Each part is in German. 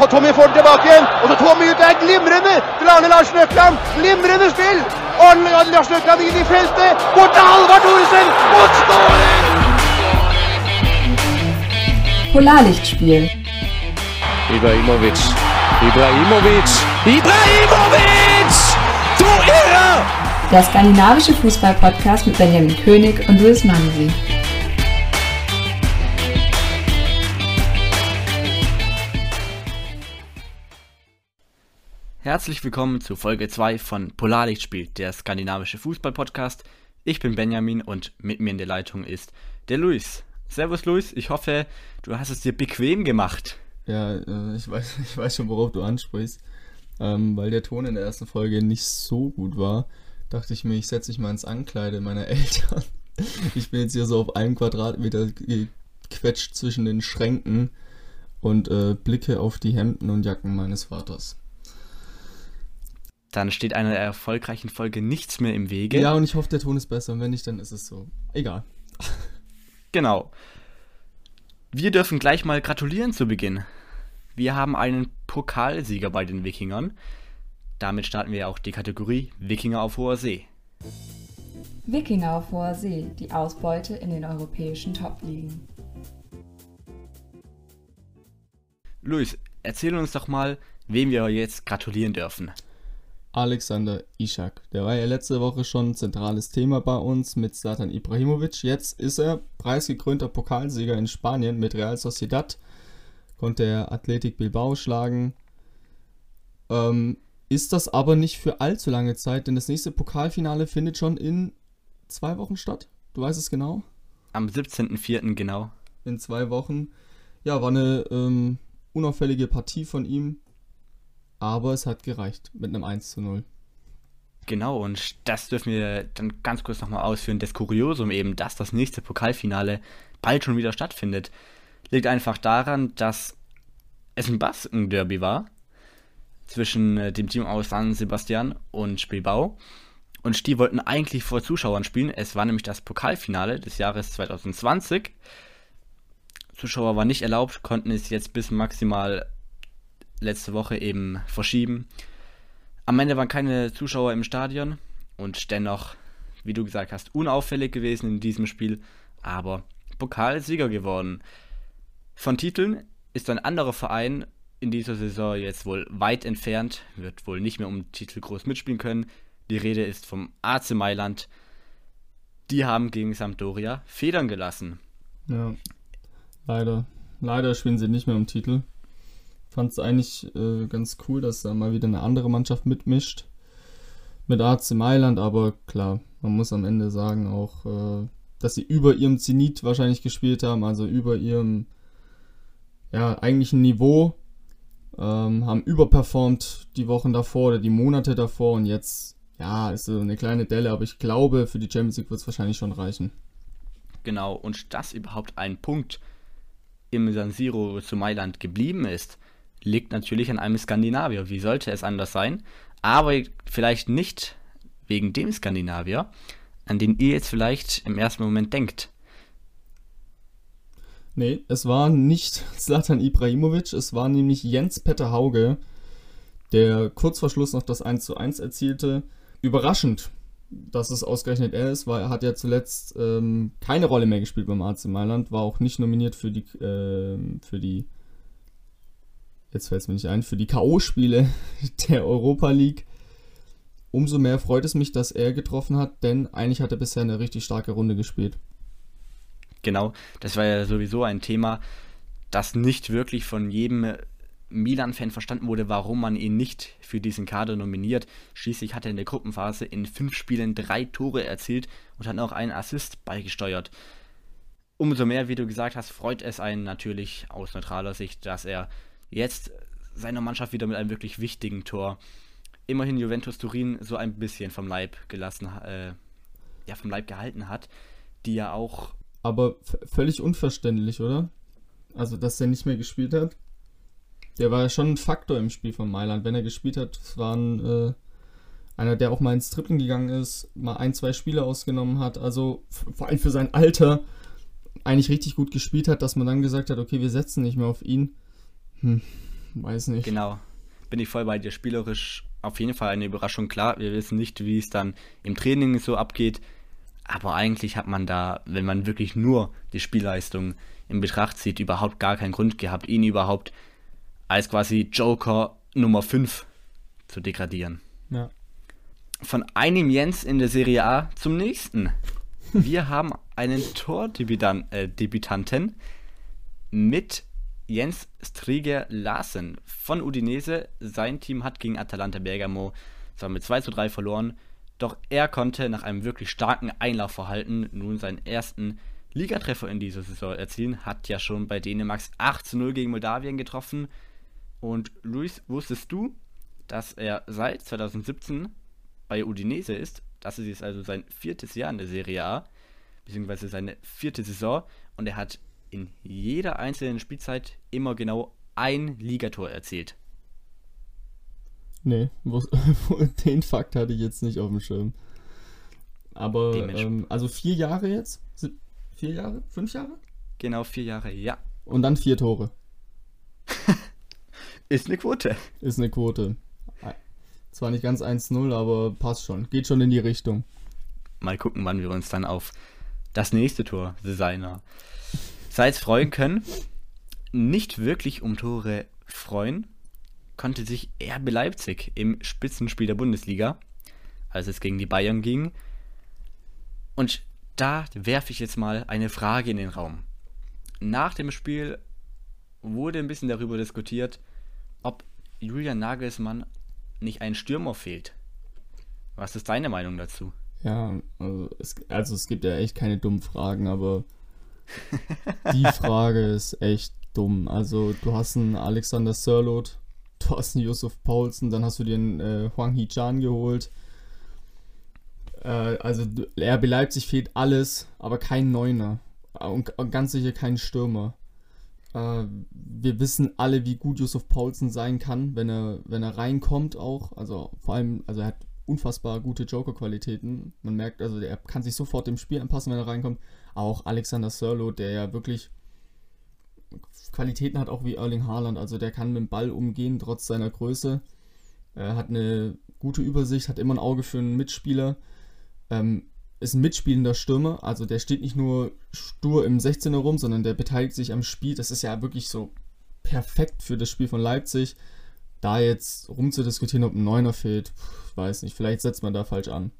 Og Tommy får den tilbake igjen. Og så Tommy ut er glimrende til Arne Larsen Økland. Glimrende spill. Arne Larsen Økland inn i feltet. Bort til Halvard Thoresen. Og skårer! Polarlichtspiel. Ibrahimovic. Ibrahimovic. Ibrahimovic! Du Irrer! Der skandinavische Fußball-Podcast mit Benjamin König und Luis Mansi. Herzlich willkommen zu Folge 2 von Polarlichtspiel, der skandinavische Fußball-Podcast. Ich bin Benjamin und mit mir in der Leitung ist der Luis. Servus Luis, ich hoffe, du hast es dir bequem gemacht. Ja, äh, ich, weiß, ich weiß schon, worauf du ansprichst. Ähm, weil der Ton in der ersten Folge nicht so gut war, dachte ich mir, ich setze mich mal ins Ankleide meiner Eltern. Ich bin jetzt hier so auf einem Quadratmeter gequetscht zwischen den Schränken und äh, blicke auf die Hemden und Jacken meines Vaters. Dann steht einer erfolgreichen Folge nichts mehr im Wege. Ja, und ich hoffe, der Ton ist besser. Und wenn nicht, dann ist es so. Egal. Genau. Wir dürfen gleich mal gratulieren zu Beginn. Wir haben einen Pokalsieger bei den Wikingern. Damit starten wir auch die Kategorie Wikinger auf hoher See. Wikinger auf hoher See, die Ausbeute in den europäischen Top-Ligen. Luis, erzähl uns doch mal, wem wir jetzt gratulieren dürfen. Alexander Ishak. Der war ja letzte Woche schon ein zentrales Thema bei uns mit Zlatan Ibrahimovic. Jetzt ist er preisgekrönter Pokalsieger in Spanien mit Real Sociedad. Konnte er Athletic Bilbao schlagen. Ähm, ist das aber nicht für allzu lange Zeit, denn das nächste Pokalfinale findet schon in zwei Wochen statt. Du weißt es genau? Am 17.04. genau. In zwei Wochen. Ja, war eine ähm, unauffällige Partie von ihm. Aber es hat gereicht mit einem 1 zu 0. Genau, und das dürfen wir dann ganz kurz nochmal ausführen. Das Kuriosum eben, dass das nächste Pokalfinale bald schon wieder stattfindet, liegt einfach daran, dass es ein Basken-Derby war zwischen äh, dem Team aus San Sebastian und Bilbao. Und die wollten eigentlich vor Zuschauern spielen. Es war nämlich das Pokalfinale des Jahres 2020. Zuschauer waren nicht erlaubt, konnten es jetzt bis maximal letzte Woche eben verschieben. Am Ende waren keine Zuschauer im Stadion und dennoch, wie du gesagt hast, unauffällig gewesen in diesem Spiel, aber Pokalsieger geworden. Von Titeln ist ein anderer Verein in dieser Saison jetzt wohl weit entfernt, wird wohl nicht mehr um Titel groß mitspielen können. Die Rede ist vom AC Mailand. Die haben gegen Sampdoria Federn gelassen. Ja, leider. Leider spielen sie nicht mehr um Titel fand es eigentlich äh, ganz cool, dass da mal wieder eine andere Mannschaft mitmischt. Mit AC Mailand, aber klar, man muss am Ende sagen auch, äh, dass sie über ihrem Zenit wahrscheinlich gespielt haben, also über ihrem ja, eigentlichen Niveau. Ähm, haben überperformt die Wochen davor oder die Monate davor und jetzt, ja, ist so eine kleine Delle, aber ich glaube, für die Champions League wird es wahrscheinlich schon reichen. Genau, und dass überhaupt ein Punkt im San Siro zu Mailand geblieben ist, liegt natürlich an einem Skandinavier. Wie sollte es anders sein? Aber vielleicht nicht wegen dem Skandinavier, an den ihr jetzt vielleicht im ersten Moment denkt. Nee, es war nicht Zlatan Ibrahimovic, es war nämlich Jens Petter Hauge, der kurz vor Schluss noch das 1 zu 1 erzielte. Überraschend, dass es ausgerechnet er ist, weil er hat ja zuletzt ähm, keine Rolle mehr gespielt beim AC Mailand, war auch nicht nominiert für die, äh, für die jetzt fällt es mir nicht ein, für die K.O.-Spiele der Europa League. Umso mehr freut es mich, dass er getroffen hat, denn eigentlich hat er bisher eine richtig starke Runde gespielt. Genau, das war ja sowieso ein Thema, das nicht wirklich von jedem Milan-Fan verstanden wurde, warum man ihn nicht für diesen Kader nominiert. Schließlich hat er in der Gruppenphase in fünf Spielen drei Tore erzielt und hat auch einen Assist beigesteuert. Umso mehr, wie du gesagt hast, freut es einen natürlich aus neutraler Sicht, dass er jetzt seine Mannschaft wieder mit einem wirklich wichtigen Tor immerhin Juventus Turin so ein bisschen vom Leib gelassen, äh, ja, vom Leib gehalten hat, die ja auch. Aber völlig unverständlich, oder? Also, dass er nicht mehr gespielt hat. Der war ja schon ein Faktor im Spiel von Mailand. Wenn er gespielt hat, es war ein, äh, einer, der auch mal ins Tripling gegangen ist, mal ein, zwei Spiele ausgenommen hat. Also, vor allem für sein Alter eigentlich richtig gut gespielt hat, dass man dann gesagt hat, okay, wir setzen nicht mehr auf ihn. Hm. weiß nicht. Genau. Bin ich voll bei dir. Spielerisch auf jeden Fall eine Überraschung. Klar, wir wissen nicht, wie es dann im Training so abgeht. Aber eigentlich hat man da, wenn man wirklich nur die Spielleistung in Betracht zieht, überhaupt gar keinen Grund gehabt, ihn überhaupt als quasi Joker Nummer 5 zu degradieren. Ja. Von einem Jens in der Serie A zum nächsten. Wir haben einen Tordebütanten äh, mit Jens Striger Larsen von Udinese. Sein Team hat gegen Atalanta Bergamo zwar mit 2 zu 3 verloren, doch er konnte nach einem wirklich starken Einlaufverhalten nun seinen ersten Ligatreffer in dieser Saison erzielen. Hat ja schon bei Dänemarks 8 zu 0 gegen Moldawien getroffen. Und Luis, wusstest du, dass er seit 2017 bei Udinese ist? Das ist jetzt also sein viertes Jahr in der Serie A, beziehungsweise seine vierte Saison. Und er hat in jeder einzelnen Spielzeit immer genau ein Ligator erzielt. Nee, wo, den Fakt hatte ich jetzt nicht auf dem Schirm. Aber, ähm, also vier Jahre jetzt? Vier Jahre? Fünf Jahre? Genau, vier Jahre, ja. Und dann vier Tore. Ist eine Quote. Ist eine Quote. Zwar nicht ganz 1-0, aber passt schon. Geht schon in die Richtung. Mal gucken, wann wir uns dann auf das nächste Tor seiner Seits freuen können. Nicht wirklich um Tore freuen konnte sich RB Leipzig im Spitzenspiel der Bundesliga, als es gegen die Bayern ging. Und da werfe ich jetzt mal eine Frage in den Raum. Nach dem Spiel wurde ein bisschen darüber diskutiert, ob Julian Nagelsmann nicht ein Stürmer fehlt. Was ist deine Meinung dazu? Ja, also es, also es gibt ja echt keine dummen Fragen, aber die Frage ist echt dumm. Also du hast einen Alexander Sörlot, du hast einen Yusuf Paulsen, dann hast du den äh, Huang Hee-Chan geholt. Äh, also RB Leipzig fehlt alles, aber kein Neuner. Und, und ganz sicher kein Stürmer. Äh, wir wissen alle, wie gut Yusuf Paulsen sein kann, wenn er, wenn er reinkommt auch. Also vor allem, also er hat unfassbar gute Joker-Qualitäten. Man merkt, also er kann sich sofort dem Spiel anpassen, wenn er reinkommt. Auch Alexander Sörlo, der ja wirklich Qualitäten hat, auch wie Erling Haaland. Also der kann mit dem Ball umgehen, trotz seiner Größe. Er hat eine gute Übersicht, hat immer ein Auge für einen Mitspieler. Ähm, ist ein mitspielender Stürmer, also der steht nicht nur stur im 16er rum, sondern der beteiligt sich am Spiel. Das ist ja wirklich so perfekt für das Spiel von Leipzig. Da jetzt rumzudiskutieren, ob ein Neuner fehlt, weiß nicht, vielleicht setzt man da falsch an.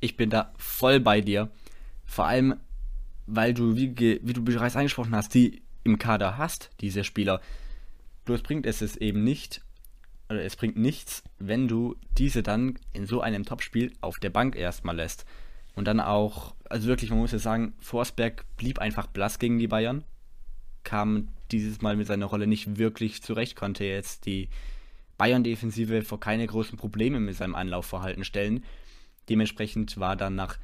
Ich bin da voll bei dir. Vor allem, weil du, wie, wie du bereits angesprochen hast, die im Kader hast, diese Spieler. Bloß bringt es es eben nicht, oder es bringt nichts, wenn du diese dann in so einem Topspiel auf der Bank erstmal lässt. Und dann auch, also wirklich, man muss ja sagen, Forsberg blieb einfach blass gegen die Bayern. Kam dieses Mal mit seiner Rolle nicht wirklich zurecht, konnte jetzt die Bayern-Defensive vor keine großen Probleme mit seinem Anlaufverhalten stellen. Dementsprechend war dann nach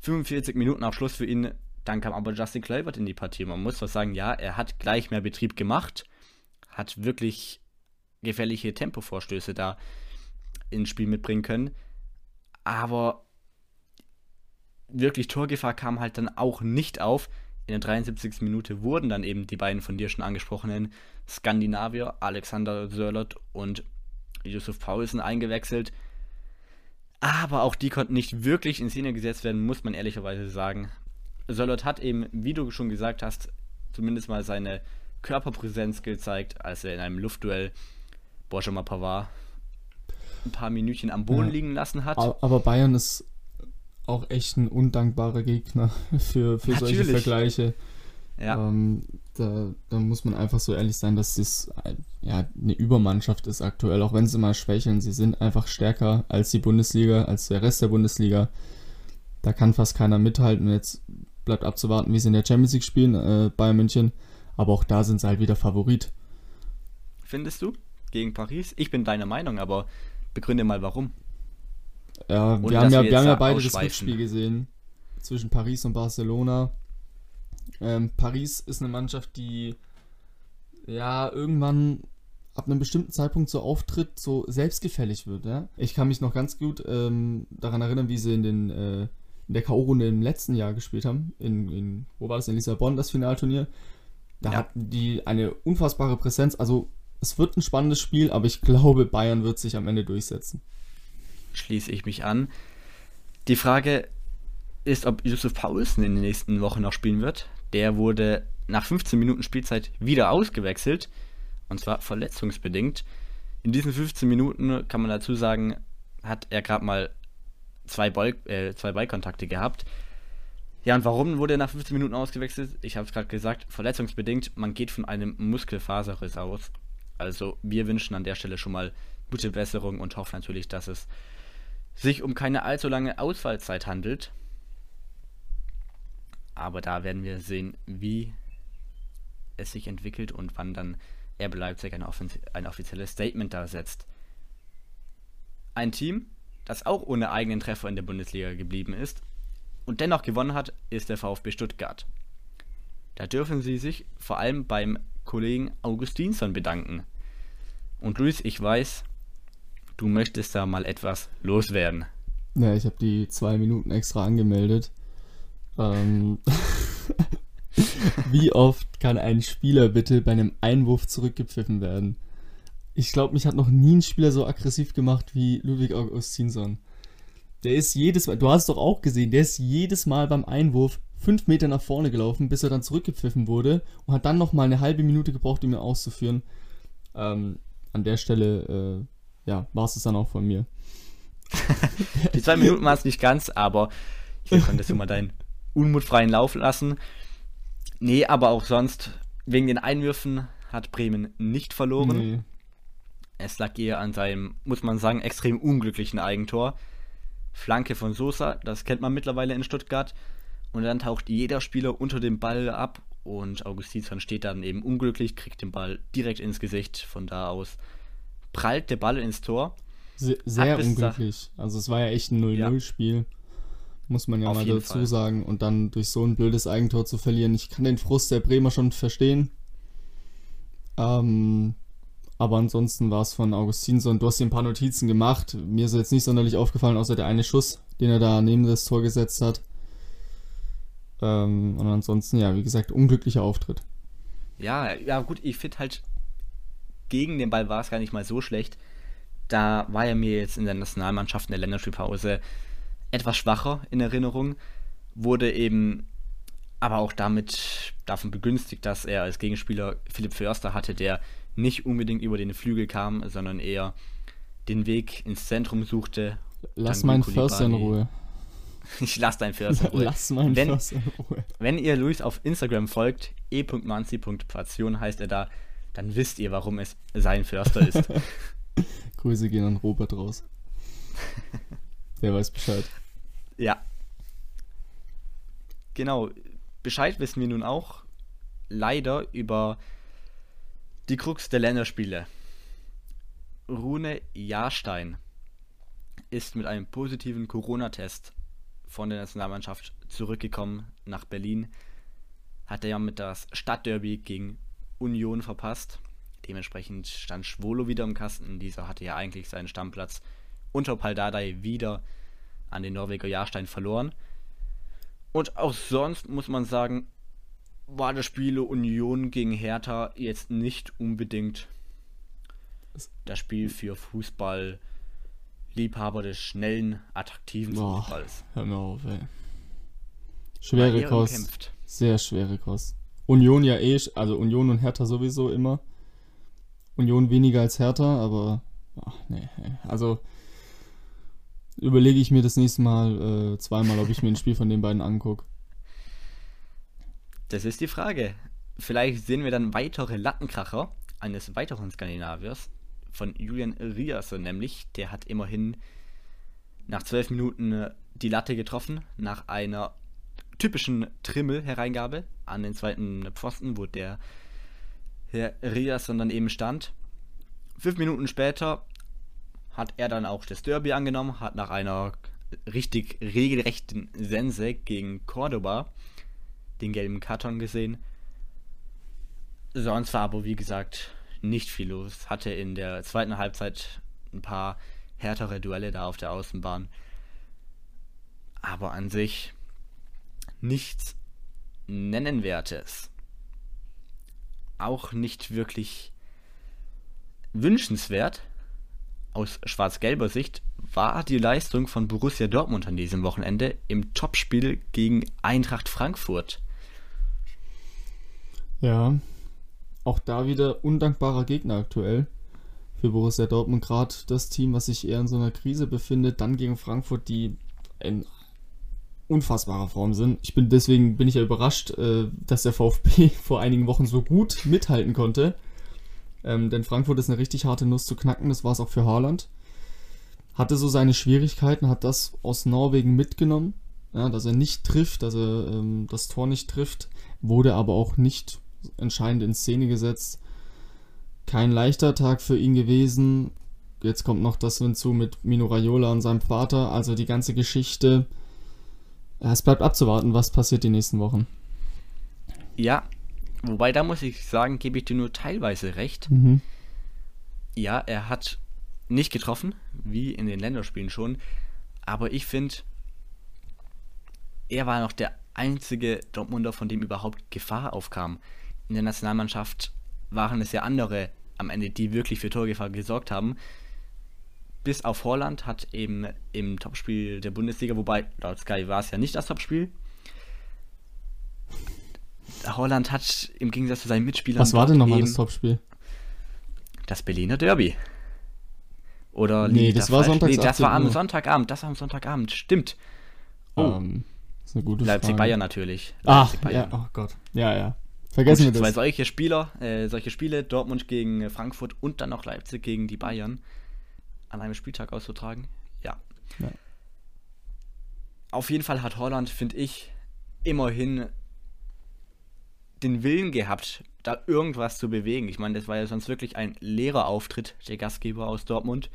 45 Minuten auch Schluss für ihn dann kam aber Justin Kluivert in die Partie. Man muss was sagen, ja, er hat gleich mehr Betrieb gemacht, hat wirklich gefährliche Tempovorstöße da ins Spiel mitbringen können. Aber wirklich Torgefahr kam halt dann auch nicht auf. In der 73. Minute wurden dann eben die beiden von dir schon angesprochenen Skandinavier, Alexander Sörlot und Yusuf Paulsen eingewechselt. Aber auch die konnten nicht wirklich in Szene gesetzt werden, muss man ehrlicherweise sagen. Sörlot hat eben, wie du schon gesagt hast, zumindest mal seine Körperpräsenz gezeigt, als er in einem Luftduell Benjamin Pavard ein paar Minütchen am Boden ja. liegen lassen hat. Aber Bayern ist auch echt ein undankbarer Gegner für, für solche Vergleiche. Ja. Ähm, da, da, muss man einfach so ehrlich sein, dass es ja, eine Übermannschaft ist aktuell, auch wenn sie mal schwächeln. Sie sind einfach stärker als die Bundesliga, als der Rest der Bundesliga. Da kann fast keiner mithalten. Jetzt bleibt abzuwarten, wie sie in der Champions League spielen, äh, Bayern München. Aber auch da sind sie halt wieder Favorit. Findest du? Gegen Paris? Ich bin deiner Meinung, aber begründe mal warum. Ja, Ohne, wir haben ja, wir haben ja beide das Rückspiel gesehen zwischen Paris und Barcelona. Ähm, Paris ist eine Mannschaft, die ja irgendwann ab einem bestimmten Zeitpunkt so auftritt, so selbstgefällig wird. Ja? Ich kann mich noch ganz gut ähm, daran erinnern, wie sie in den äh, in der K.O.-Runde im letzten Jahr gespielt haben. In, in, wo war das? In Lissabon, das Finalturnier. Da ja. hatten die eine unfassbare Präsenz. Also es wird ein spannendes Spiel, aber ich glaube, Bayern wird sich am Ende durchsetzen. Schließe ich mich an. Die Frage ist, ob Yusuf Paulsen in den nächsten Wochen noch spielen wird. Der wurde nach 15 Minuten Spielzeit wieder ausgewechselt. Und zwar verletzungsbedingt. In diesen 15 Minuten kann man dazu sagen, hat er gerade mal zwei, Ball, äh, zwei Ballkontakte gehabt. Ja, und warum wurde er nach 15 Minuten ausgewechselt? Ich habe es gerade gesagt, verletzungsbedingt. Man geht von einem Muskelfaserriss aus. Also wir wünschen an der Stelle schon mal gute Besserung und hoffen natürlich, dass es sich um keine allzu lange Ausfallzeit handelt. Aber da werden wir sehen, wie es sich entwickelt und wann dann RB Leipzig ein, ein offizielles Statement da setzt. Ein Team, das auch ohne eigenen Treffer in der Bundesliga geblieben ist und dennoch gewonnen hat, ist der VfB Stuttgart. Da dürfen sie sich vor allem beim Kollegen Augustinsson bedanken. Und Luis, ich weiß, du möchtest da mal etwas loswerden. Ja, ich habe die zwei Minuten extra angemeldet. Ähm, wie oft kann ein Spieler bitte bei einem Einwurf zurückgepfiffen werden? Ich glaube, mich hat noch nie ein Spieler so aggressiv gemacht wie Ludwig Augustinsson. Der ist jedes Mal, du hast es doch auch gesehen, der ist jedes Mal beim Einwurf fünf Meter nach vorne gelaufen, bis er dann zurückgepfiffen wurde und hat dann nochmal eine halbe Minute gebraucht, um ihn auszuführen. Ähm, an der Stelle, äh, ja, war es dann auch von mir. Die zwei Minuten war es nicht ganz, aber hier konntest du mal deinen unmutfreien Lauf lassen. Nee, aber auch sonst, wegen den Einwürfen hat Bremen nicht verloren. Nee. Es lag eher an seinem, muss man sagen, extrem unglücklichen Eigentor. Flanke von Sosa, das kennt man mittlerweile in Stuttgart. Und dann taucht jeder Spieler unter dem Ball ab und Augustinsson steht dann eben unglücklich, kriegt den Ball direkt ins Gesicht. Von da aus prallt der Ball ins Tor. Sehr, sehr unglücklich. Also es war ja echt ein 0-0-Spiel. Ja. Muss man ja Auf mal dazu Fall. sagen. Und dann durch so ein blödes Eigentor zu verlieren. Ich kann den Frust der Bremer schon verstehen. Ähm, aber ansonsten war es von Augustinsson. Du hast dir ein paar Notizen gemacht. Mir ist jetzt nicht sonderlich aufgefallen, außer der eine Schuss, den er da neben das Tor gesetzt hat. Ähm, und ansonsten, ja, wie gesagt, unglücklicher Auftritt. Ja, ja, gut, ich finde halt, gegen den Ball war es gar nicht mal so schlecht. Da war er mir jetzt in der Nationalmannschaft in der Länderspielpause etwas schwacher in Erinnerung. Wurde eben aber auch damit davon begünstigt, dass er als Gegenspieler Philipp Förster hatte, der nicht unbedingt über den Flügel kam, sondern eher den Weg ins Zentrum suchte. Lass meinen Förster in Ruhe. Ich lass deinen Förster in Ruhe. Lass meinen wenn, Förster in Ruhe. Wenn ihr Luis auf Instagram folgt, e.manzi.passion heißt er da, dann wisst ihr, warum es sein Förster ist. Grüße gehen an Robert raus. Der weiß Bescheid. Ja. Genau. Bescheid wissen wir nun auch leider über die Krux der Länderspiele. Rune Jahrstein ist mit einem positiven Corona-Test von der Nationalmannschaft zurückgekommen nach Berlin. Hat er ja mit das Stadtderby gegen Union verpasst. Dementsprechend stand Schwolo wieder im Kasten. Dieser hatte ja eigentlich seinen Stammplatz unter Paldadei wieder an den Norweger Jahrstein verloren. Und auch sonst muss man sagen, war das Spiel Union gegen Hertha jetzt nicht unbedingt das Spiel für Fußball Liebhaber des schnellen, attraktiven Boah, Fußballs. Hör mir auf, ey. Schwere Kost. Umkämpft. Sehr schwere Kost. Union ja eh, also Union und Hertha sowieso immer. Union weniger als Hertha, aber ach, nee, also überlege ich mir das nächste Mal äh, zweimal, ob ich mir ein Spiel von den beiden angucke. Das ist die Frage. Vielleicht sehen wir dann weitere Lattenkracher eines weiteren Skandinaviers, von Julian Riasse nämlich. Der hat immerhin nach zwölf Minuten äh, die Latte getroffen, nach einer typischen Trimmel-Hereingabe an den zweiten Pfosten, wo der Herr Riasse dann eben stand. Fünf Minuten später hat er dann auch das Derby angenommen, hat nach einer richtig regelrechten Sense gegen Cordoba den gelben Karton gesehen. Sonst war aber, wie gesagt, nicht viel los. Hatte in der zweiten Halbzeit ein paar härtere Duelle da auf der Außenbahn. Aber an sich nichts Nennenwertes. Auch nicht wirklich wünschenswert aus schwarz-gelber Sicht war die Leistung von Borussia Dortmund an diesem Wochenende im Topspiel gegen Eintracht Frankfurt. Ja, auch da wieder undankbarer Gegner aktuell für Borussia Dortmund. Gerade das Team, was sich eher in so einer Krise befindet, dann gegen Frankfurt, die in unfassbarer Form sind. Ich bin deswegen bin ich ja überrascht, äh, dass der VfB vor einigen Wochen so gut mithalten konnte. Ähm, denn Frankfurt ist eine richtig harte Nuss zu knacken, das war es auch für Haaland. Hatte so seine Schwierigkeiten, hat das aus Norwegen mitgenommen, ja, dass er nicht trifft, dass er ähm, das Tor nicht trifft, wurde aber auch nicht entscheidend in Szene gesetzt. Kein leichter Tag für ihn gewesen. Jetzt kommt noch das hinzu mit Mino Raiola und seinem Vater. Also die ganze Geschichte. Es bleibt abzuwarten, was passiert die nächsten Wochen. Ja, wobei da muss ich sagen, gebe ich dir nur teilweise recht. Mhm. Ja, er hat nicht getroffen, wie in den Länderspielen schon. Aber ich finde, er war noch der einzige Dortmunder, von dem überhaupt Gefahr aufkam in der Nationalmannschaft waren es ja andere am Ende, die wirklich für Torgefahr gesorgt haben. Bis auf Holland hat eben im Topspiel der Bundesliga, wobei laut Sky war es ja nicht das Topspiel. Holland hat im Gegensatz zu seinen Mitspielern. Was war denn nochmal das Topspiel? Das Berliner Derby. Oder nee, das war Sonntagabend. Nee, das war am Sonntagabend. Das war am Sonntagabend. Stimmt. Oh. Um, das ist eine gute Leipzig Bayern natürlich. Ach, ja, oh Gott. Ja, ja. Vergessen wir das. Zwei solche Spieler, äh, solche Spiele, Dortmund gegen Frankfurt und dann noch Leipzig gegen die Bayern, an einem Spieltag auszutragen. Ja. ja. Auf jeden Fall hat Holland, finde ich, immerhin den Willen gehabt, da irgendwas zu bewegen. Ich meine, das war ja sonst wirklich ein leerer Auftritt der Gastgeber aus Dortmund.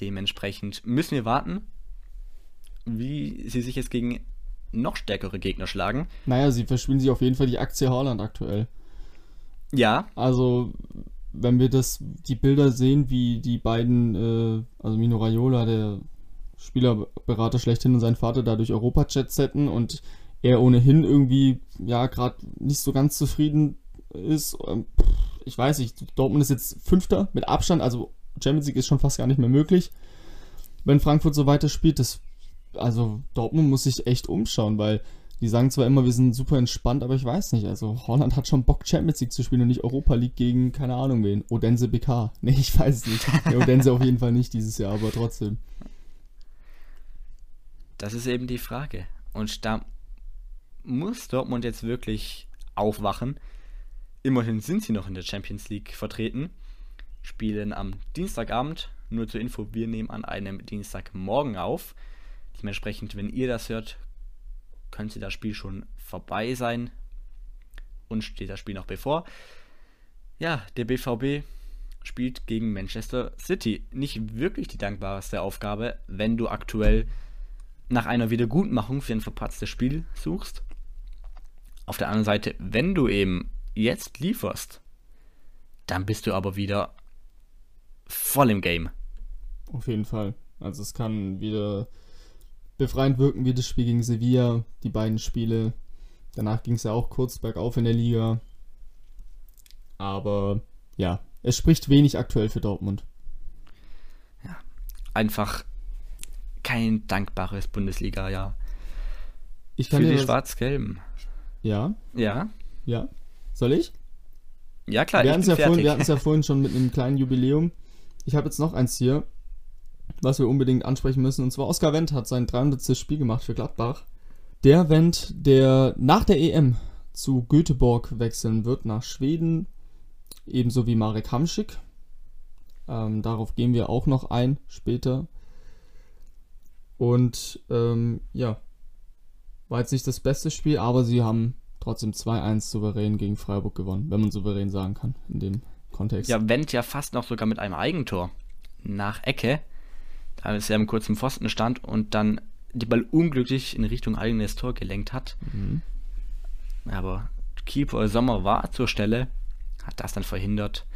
Dementsprechend müssen wir warten, wie sie sich jetzt gegen noch stärkere Gegner schlagen. Naja, sie verspielen sich auf jeden Fall die Aktie Haaland aktuell. Ja. Also, wenn wir das, die Bilder sehen, wie die beiden, äh, also Mino Raiola, der Spielerberater schlechthin und sein Vater da durch Europa-Chat setten und er ohnehin irgendwie, ja, gerade nicht so ganz zufrieden ist. Ähm, ich weiß nicht, Dortmund ist jetzt Fünfter mit Abstand, also Champions League ist schon fast gar nicht mehr möglich. Wenn Frankfurt so weiterspielt, das also Dortmund muss sich echt umschauen, weil die sagen zwar immer, wir sind super entspannt, aber ich weiß nicht. Also Holland hat schon Bock, Champions League zu spielen und nicht Europa League gegen, keine Ahnung wen, Odense BK. Nee, ich weiß es nicht. Ja, Odense auf jeden Fall nicht dieses Jahr, aber trotzdem. Das ist eben die Frage. Und da muss Dortmund jetzt wirklich aufwachen. Immerhin sind sie noch in der Champions League vertreten. Spielen am Dienstagabend. Nur zur Info, wir nehmen an einem Dienstagmorgen auf. Dementsprechend, wenn ihr das hört, könnte das Spiel schon vorbei sein. Und steht das Spiel noch bevor. Ja, der BVB spielt gegen Manchester City. Nicht wirklich die dankbarste Aufgabe, wenn du aktuell nach einer Wiedergutmachung für ein verpatztes Spiel suchst. Auf der anderen Seite, wenn du eben jetzt lieferst, dann bist du aber wieder voll im Game. Auf jeden Fall. Also es kann wieder befreiend wirken wie das Spiel gegen Sevilla, die beiden Spiele. Danach ging es ja auch kurz bergauf in der Liga. Aber ja, es spricht wenig aktuell für Dortmund. Ja, einfach kein dankbares Bundesliga-Jahr. Ich kann für die Schwarz-Gelben. Ja? Ja? Ja. Soll ich? Ja, klar. Wir hatten es ja, ja vorhin schon mit einem kleinen Jubiläum. Ich habe jetzt noch eins hier was wir unbedingt ansprechen müssen. Und zwar Oskar Wendt hat sein 300. Spiel gemacht für Gladbach. Der Wendt, der nach der EM zu Göteborg wechseln wird, nach Schweden, ebenso wie Marek Hamschik. Ähm, darauf gehen wir auch noch ein später. Und ähm, ja, war jetzt nicht das beste Spiel, aber sie haben trotzdem 2-1 souverän gegen Freiburg gewonnen, wenn man souverän sagen kann in dem Kontext. Ja, Wendt ja fast noch sogar mit einem Eigentor nach Ecke als er im kurzen Pfosten stand und dann die Ball unglücklich in Richtung eigenes Tor gelenkt hat. Mhm. Aber Keeper Sommer war zur Stelle, hat das dann verhindert.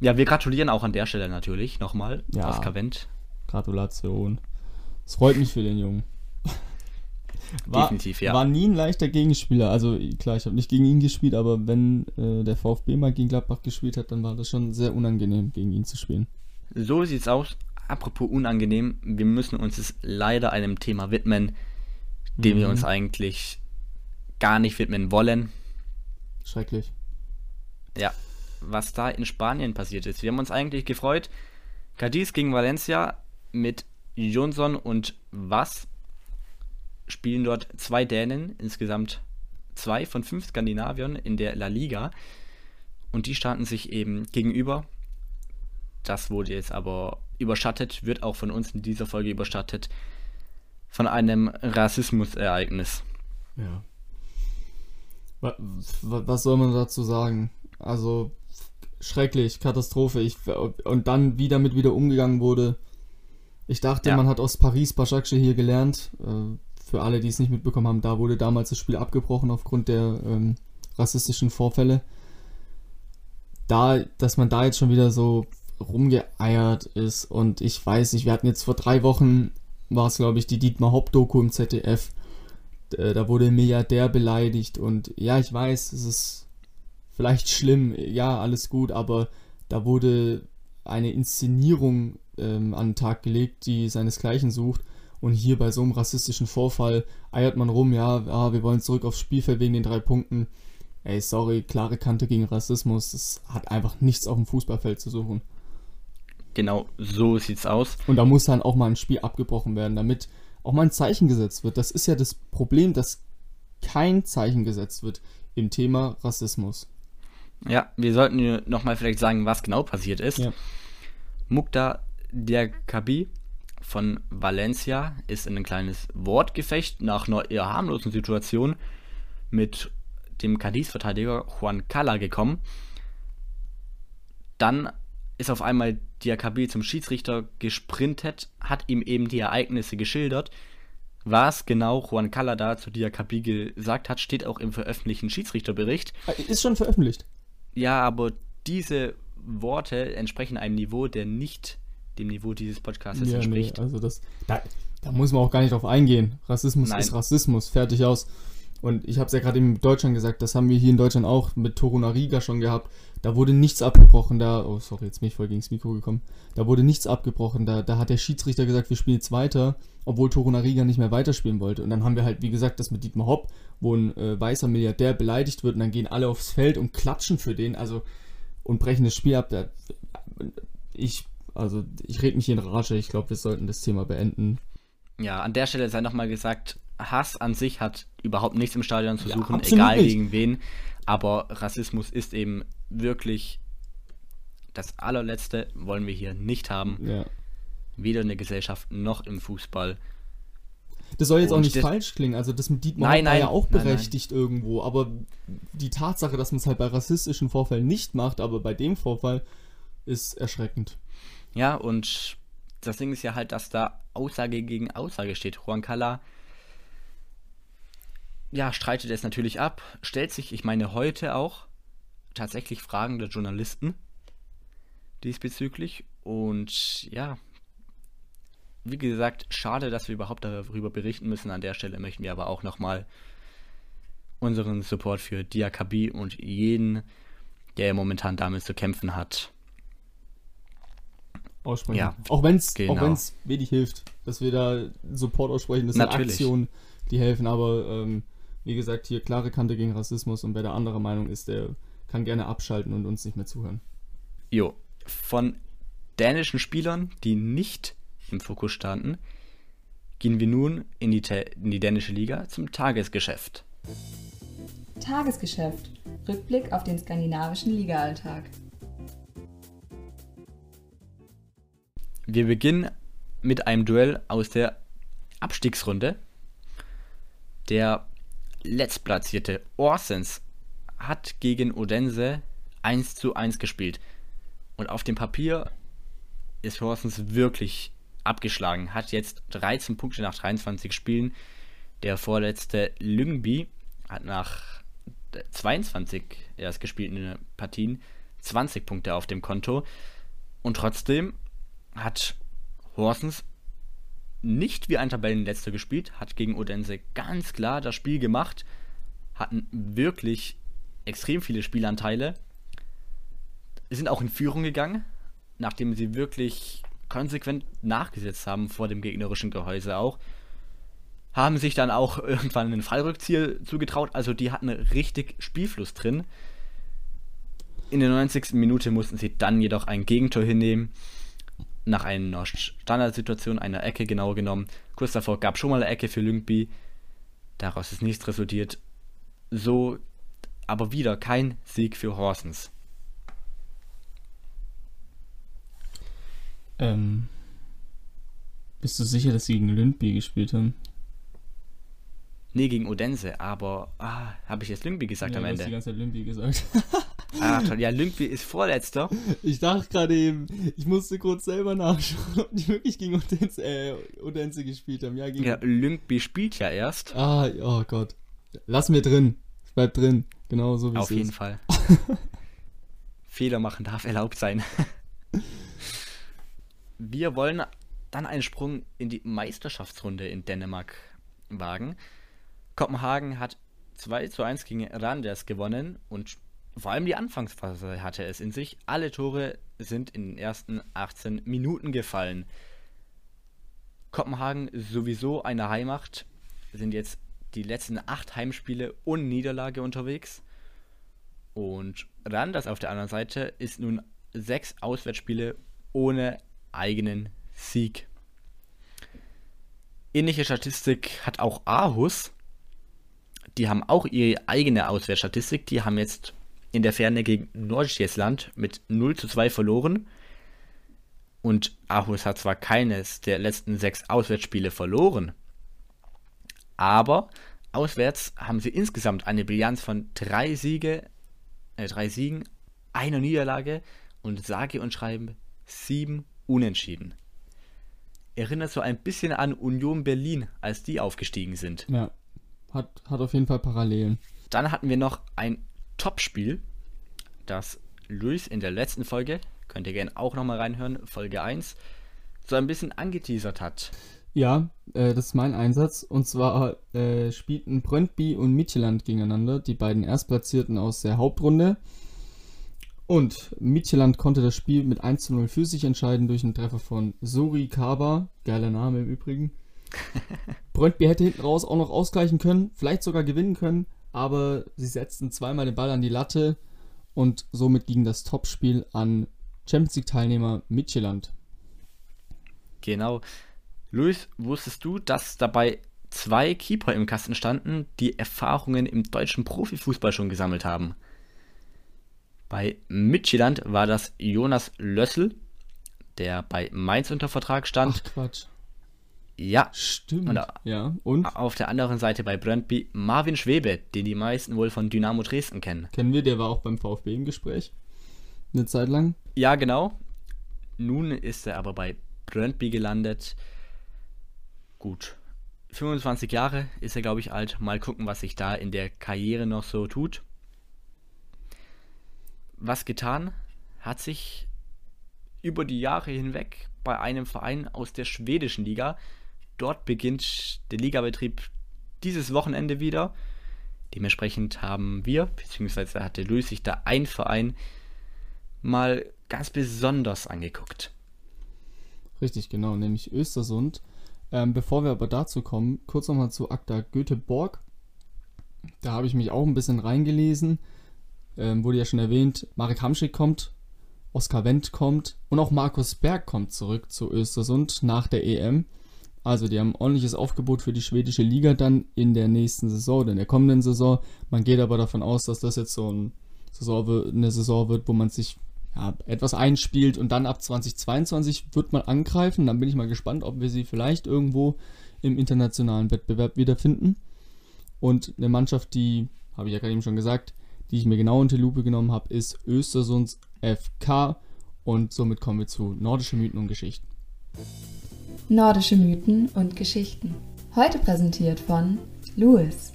Ja, wir gratulieren auch an der Stelle natürlich nochmal. Ja, Oskar Wendt. Gratulation. Es freut mich für den Jungen. war, Definitiv, ja. War nie ein leichter Gegenspieler. Also klar, ich habe nicht gegen ihn gespielt, aber wenn äh, der VfB mal gegen Gladbach gespielt hat, dann war das schon sehr unangenehm, gegen ihn zu spielen. So sieht's aus. Apropos unangenehm, wir müssen uns jetzt leider einem Thema widmen, dem wir Mhm. uns eigentlich gar nicht widmen wollen. Schrecklich. Ja, was da in Spanien passiert ist. Wir haben uns eigentlich gefreut. Cadiz gegen Valencia mit Johnson und Was spielen dort zwei Dänen, insgesamt zwei von fünf Skandinaviern in der La Liga. Und die standen sich eben gegenüber. Das wurde jetzt aber überschattet, wird auch von uns in dieser Folge überschattet, von einem Rassismusereignis. Ja. Wa- wa- Was soll man dazu sagen? Also schrecklich, Katastrophe. Ich, und dann, wie damit wieder umgegangen wurde. Ich dachte, Ja. man hat aus Paris Başakşehir hier gelernt. Äh, Für alle, die es nicht mitbekommen haben, da wurde damals das Spiel abgebrochen aufgrund der ähm, rassistischen Vorfälle. Da, dass man da jetzt schon wieder so rumgeeiert ist und ich weiß nicht, wir hatten jetzt vor drei Wochen, war es glaube ich, die Dietmar Hopp-Doku im ZDF. Äh, Da wurde ein Milliardär beleidigt und ja, ich weiß, es ist vielleicht schlimm, ja, alles gut, aber da wurde eine Inszenierung ähm, an den Tag gelegt, die seinesgleichen sucht. Und hier bei so einem rassistischen Vorfall eiert man rum, ja, ah, wir wollen zurück aufs Spielfeld wegen den drei Punkten. Ey, sorry, klare Kante gegen Rassismus, das hat einfach nichts auf dem Fußballfeld zu suchen. Genau so sieht's aus. Und da muss dann auch mal ein Spiel abgebrochen werden, damit auch mal ein Zeichen gesetzt wird. Das ist ja das Problem, dass kein Zeichen gesetzt wird im Thema Rassismus. Ja, wir sollten nochmal vielleicht sagen, was genau passiert ist. Ja. Mukta Diakabi von Valencia ist in ein kleines Wortgefecht nach einer eher harmlosen Situation mit dem Cadiz-Verteidiger Juan Cala gekommen. Dann ist auf einmal Diakabi zum Schiedsrichter gesprintet, hat ihm eben die Ereignisse geschildert. Was genau Juan Cala da zu Diakabi gesagt hat, steht auch im veröffentlichten Schiedsrichterbericht. Ist schon veröffentlicht. Ja, aber diese Worte entsprechen einem Niveau, der nicht dem Niveau dieses Podcasts Ja, nee, entspricht. also das, da, da muss man auch gar nicht drauf eingehen. Rassismus Nein. ist Rassismus, fertig aus. Und ich habe es ja gerade in Deutschland gesagt, das haben wir hier in Deutschland auch mit Torunariga schon gehabt. Da wurde nichts abgebrochen, da, oh sorry, jetzt bin ich voll gegen das Mikro gekommen. Da wurde nichts abgebrochen, da, da hat der Schiedsrichter gesagt, wir spielen jetzt weiter, obwohl Torunariga nicht mehr weiterspielen wollte. Und dann haben wir halt, wie gesagt, das mit Dietmar Hopp, wo ein äh, weißer Milliardär beleidigt wird und dann gehen alle aufs Feld und klatschen für den, also und brechen das Spiel ab. Da, ich, also ich rede mich hier in Rage, ich glaube, wir sollten das Thema beenden. Ja, an der Stelle sei nochmal gesagt, Hass an sich hat überhaupt nichts im Stadion zu Ja, suchen, absolut egal nicht. gegen wen. Aber Rassismus ist eben wirklich das allerletzte, wollen wir hier nicht haben. Ja. Weder in der Gesellschaft noch im Fußball. Das soll jetzt auch Und nicht das- falsch klingen, also das mit Dietmar Nein, Hopp war ja nein, auch nein, berechtigt irgendwo, aber die Tatsache, dass man es halt bei rassistischen Vorfällen nicht macht, aber bei dem Vorfall ist erschreckend. Ja, und das Ding ist ja halt, dass da Aussage gegen Aussage steht. Juan Cala, ja, streitet es natürlich ab, stellt sich, ich meine, heute auch tatsächlich Fragen der Journalisten diesbezüglich. Und ja, wie gesagt, schade, dass wir überhaupt darüber berichten müssen. An der Stelle möchten wir aber auch nochmal unseren Support für Diakabi und jeden, der momentan damit zu kämpfen hat, Aussprechen. Ja, auch wenn es genau. auch wenig hilft, dass wir da Support aussprechen, das sind Natürlich. Aktionen, die helfen, aber ähm, wie gesagt, hier klare Kante gegen Rassismus und wer der anderer Meinung ist, der kann gerne abschalten und uns nicht mehr zuhören. Jo, von dänischen Spielern, die nicht im Fokus standen, gehen wir nun in die, in die dänische Liga zum Tagesgeschäft. Tagesgeschäft. Rückblick auf den skandinavischen Ligaalltag. Wir beginnen mit einem Duell aus der Abstiegsrunde. Der letztplatzierte Orsens hat gegen Odense 1 zu 1 gespielt. Und auf dem Papier ist Horsens wirklich abgeschlagen. Hat jetzt 13 Punkte nach 23 Spielen. Der vorletzte Lyngby hat nach 22 erst gespielten Partien 20 Punkte auf dem Konto. Und trotzdem hat Horsens nicht wie ein Tabellenletzter gespielt, hat gegen Odense ganz klar das Spiel gemacht, hatten wirklich extrem viele Spielanteile, sind auch in Führung gegangen, nachdem sie wirklich konsequent nachgesetzt haben vor dem gegnerischen Gehäuse auch. Haben sich dann auch irgendwann einen Fallrückzieher zugetraut, also die hatten richtig Spielfluss drin. In der 90. Minute mussten sie dann jedoch ein Gegentor hinnehmen. Nach einer Standardsituation, einer Ecke genau genommen. Kurz davor gab schon mal eine Ecke für Lyngby. Daraus ist nichts resultiert. So, aber wieder kein Sieg für Horsens. Ähm, bist du sicher, dass sie gegen Lündby gespielt haben? Nee, gegen Odense, aber ah, habe ich jetzt Lyngby gesagt ja, am Ende? hast die ganze Zeit Lündby gesagt. ah, toll. Ja, Lyngby ist Vorletzter. Ich dachte gerade eben, ich musste kurz selber nachschauen, ob die wirklich gegen Odense, äh, Odense gespielt haben. Ja, gegen... Ja, Lyngby spielt ja erst. Ah, oh Gott. Lass mir drin. Es bleibt drin. Genau so wie es ist. Auf jeden Fall. Fehler machen darf erlaubt sein. Wir wollen dann einen Sprung in die Meisterschaftsrunde in Dänemark wagen. Kopenhagen hat 2 zu 1 gegen Randers gewonnen und vor allem die Anfangsphase hatte es in sich. Alle Tore sind in den ersten 18 Minuten gefallen. Kopenhagen sowieso eine Heimacht, sind jetzt die letzten acht Heimspiele ohne Niederlage unterwegs. Und Randers auf der anderen Seite ist nun sechs Auswärtsspiele ohne eigenen Sieg. Ähnliche Statistik hat auch Aarhus. Die haben auch ihre eigene Auswärtsstatistik. Die haben jetzt in der Ferne gegen Nordjylland mit 0 zu 2 verloren. Und Aarhus hat zwar keines der letzten sechs Auswärtsspiele verloren, aber auswärts haben sie insgesamt eine Bilanz von drei Siege, äh, drei Siegen, einer Niederlage und sage und schreiben sieben Unentschieden. Erinnert so ein bisschen an Union Berlin, als die aufgestiegen sind. Ja, hat, hat auf jeden Fall Parallelen. Dann hatten wir noch ein Topspiel, das Luis in der letzten Folge, könnt ihr gerne auch nochmal reinhören, Folge 1, so ein bisschen angeteasert hat. Ja, äh, das ist mein Einsatz. Und zwar äh, spielten Brøndby und Midtjylland gegeneinander, die beiden Erstplatzierten aus der Hauptrunde. Und Midtjylland konnte das Spiel mit 1 zu 0 für sich entscheiden durch einen Treffer von Suri Kaba. Geiler Name im Übrigen. Brøndby hätte hinten raus auch noch ausgleichen können, vielleicht sogar gewinnen können, aber sie setzten zweimal den Ball an die Latte und somit ging das Topspiel an Champions League-Teilnehmer Midtjylland. Genau. Luis, wusstest du, dass dabei zwei Keeper im Kasten standen, die Erfahrungen im deutschen Profifußball schon gesammelt haben? Bei Midtjylland war das Jonas Lössel, der bei Mainz unter Vertrag stand. Ach Quatsch. Ja. Stimmt. Und, ja, und? Auf der anderen Seite bei Brøndby Marvin Schwebe, den die meisten wohl von Dynamo Dresden kennen. Kennen wir, der war auch beim VfB im Gespräch. Eine Zeit lang. Ja, genau. Nun ist er aber bei Brøndby gelandet. Gut. 25 Jahre ist er, glaube ich, alt. Mal gucken, was sich da in der Karriere noch so tut. Was getan hat sich über die Jahre hinweg bei einem Verein aus der schwedischen Liga. Dort beginnt der Ligabetrieb dieses Wochenende wieder. Dementsprechend haben wir, beziehungsweise hatte Luis sich da ein Verein mal ganz besonders angeguckt. Richtig, genau, nämlich Östersund. Ähm, bevor wir aber dazu kommen, kurz nochmal zu Akta Göteborg. Da habe ich mich auch ein bisschen reingelesen. Ähm, wurde ja schon erwähnt, Marek Hamschick kommt, Oskar Wendt kommt und auch Markus Berg kommt zurück zu Östersund nach der EM. Also die haben ein ordentliches Aufgebot für die schwedische Liga dann in der nächsten Saison oder in der kommenden Saison. Man geht aber davon aus, dass das jetzt so ein Saison eine Saison wird, wo man sich ja, etwas einspielt und dann ab 2022 wird man angreifen. Dann bin ich mal gespannt, ob wir sie vielleicht irgendwo im internationalen Wettbewerb wiederfinden. Und eine Mannschaft, die, habe ich ja gerade eben schon gesagt, die ich mir genau unter die Lupe genommen habe, ist Östersunds FK. Und somit kommen wir zu nordische Mythen und Geschichten. Nordische Mythen und Geschichten. Heute präsentiert von Louis.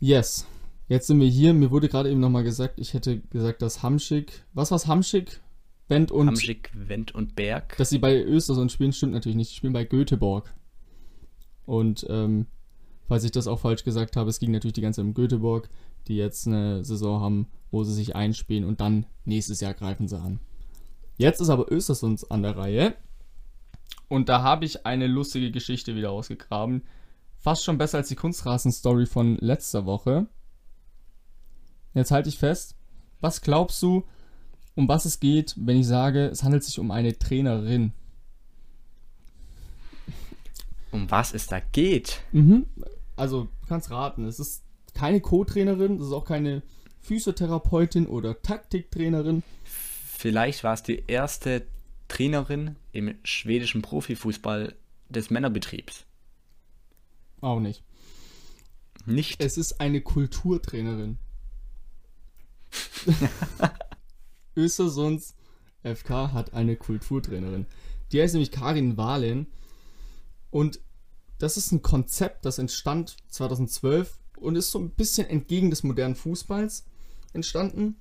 Yes. Jetzt sind wir hier. Mir wurde gerade eben nochmal gesagt, ich hätte gesagt, dass Hamschick. Was war's Hamschick? Wendt und. Hamschick, Wendt und Berg. Dass sie bei Östersund spielen, stimmt natürlich nicht. Die spielen bei Göteborg. Und ähm, falls ich das auch falsch gesagt habe, es ging natürlich die ganze Zeit um Göteborg, die jetzt eine Saison haben, wo sie sich einspielen und dann nächstes Jahr greifen sie an. Jetzt ist aber Östersund an der Reihe. Und da habe ich eine lustige Geschichte wieder ausgegraben. Fast schon besser als die Kunstrasen-Story von letzter Woche. Jetzt halte ich fest. Was glaubst du, um was es geht, wenn ich sage, es handelt sich um eine Trainerin? Um was es da geht? Mhm. Also, du kannst raten. Es ist keine Co-Trainerin, es ist auch keine Physiotherapeutin oder Taktiktrainerin. Vielleicht war es die erste Trainerin im schwedischen Profifußball des Männerbetriebs. Auch nicht. Nicht? Es ist eine Kulturtrainerin. Östersunds FK hat eine Kulturtrainerin. Die heißt nämlich Karin Wahlen. Und das ist ein Konzept, das entstand 2012 und ist so ein bisschen entgegen des modernen Fußballs entstanden.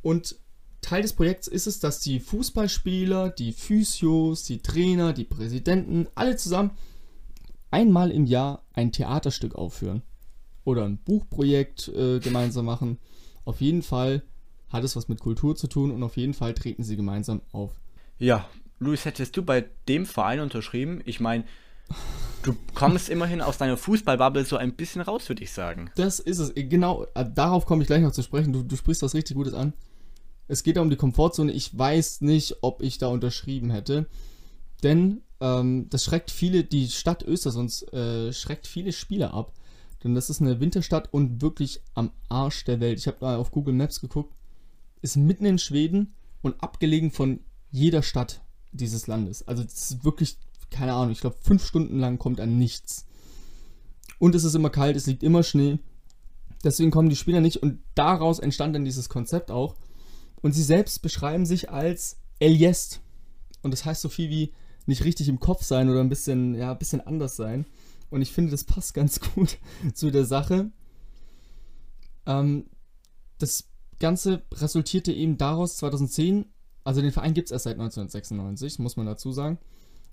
Und Teil des Projekts ist es, dass die Fußballspieler, die Physios, die Trainer, die Präsidenten, alle zusammen einmal im Jahr ein Theaterstück aufführen. Oder ein Buchprojekt äh, gemeinsam machen. Auf jeden Fall hat es was mit Kultur zu tun und auf jeden Fall treten sie gemeinsam auf. Ja, Luis, hättest du bei dem Verein unterschrieben? Ich meine, du kommst immerhin aus deiner Fußballbubble so ein bisschen raus, würde ich sagen. Das ist es. Genau, äh, darauf komme ich gleich noch zu sprechen. Du, du sprichst was richtig Gutes an. Es geht da um die Komfortzone. Ich weiß nicht, ob ich da unterschrieben hätte. Denn ähm, das schreckt viele, die Stadt Östersund äh, schreckt viele Spieler ab. Denn das ist eine Winterstadt und wirklich am Arsch der Welt. Ich habe mal auf Google Maps geguckt. Ist mitten in Schweden und abgelegen von jeder Stadt dieses Landes. Also das ist wirklich, keine Ahnung, ich glaube fünf Stunden lang kommt an nichts. Und es ist immer kalt, es liegt immer Schnee. Deswegen kommen die Spieler nicht und daraus entstand dann dieses Konzept auch. Und sie selbst beschreiben sich als Eliest. Und das heißt so viel wie nicht richtig im Kopf sein oder ein bisschen, ja, ein bisschen anders sein. Und ich finde, das passt ganz gut zu der Sache. Ähm, das Ganze resultierte eben daraus 2010, also den Verein gibt es erst seit 1996, muss man dazu sagen.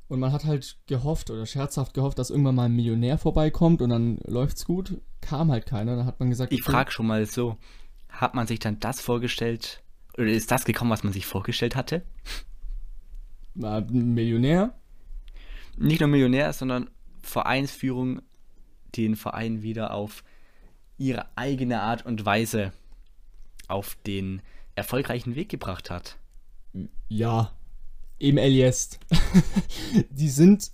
Und man hat halt gehofft oder scherzhaft gehofft, dass irgendwann mal ein Millionär vorbeikommt und dann läuft's gut. Kam halt keiner. Dann hat man gesagt, ich frage schon mal so, hat man sich dann das vorgestellt, oder ist das gekommen, was man sich vorgestellt hatte? War Millionär? Nicht nur Millionär, sondern Vereinsführung, den Verein wieder auf ihre eigene Art und Weise auf den erfolgreichen Weg gebracht hat. Ja, im Eliest. die sind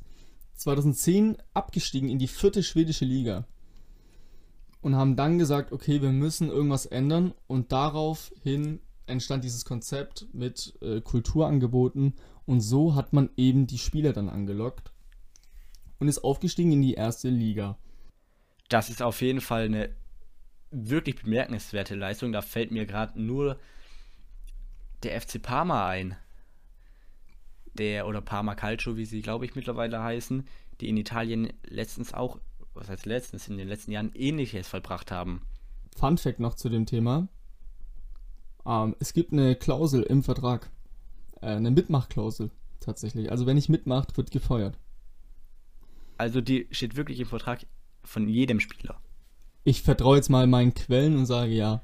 2010 abgestiegen in die vierte schwedische Liga und haben dann gesagt, okay, wir müssen irgendwas ändern und daraufhin entstand dieses Konzept mit äh, Kulturangeboten und so hat man eben die Spieler dann angelockt und ist aufgestiegen in die erste Liga. Das ist auf jeden Fall eine wirklich bemerkenswerte Leistung. Da fällt mir gerade nur der FC Parma ein. Der oder Parma Calcio, wie sie glaube ich mittlerweile heißen, die in Italien letztens auch, was heißt letztens, in den letzten Jahren ähnliches vollbracht haben. Fun Fact noch zu dem Thema. Ähm, es gibt eine Klausel im Vertrag. Äh, eine Mitmachklausel tatsächlich. Also wenn ich mitmacht, wird gefeuert. Also die steht wirklich im Vertrag von jedem Spieler. Ich vertraue jetzt mal meinen Quellen und sage ja.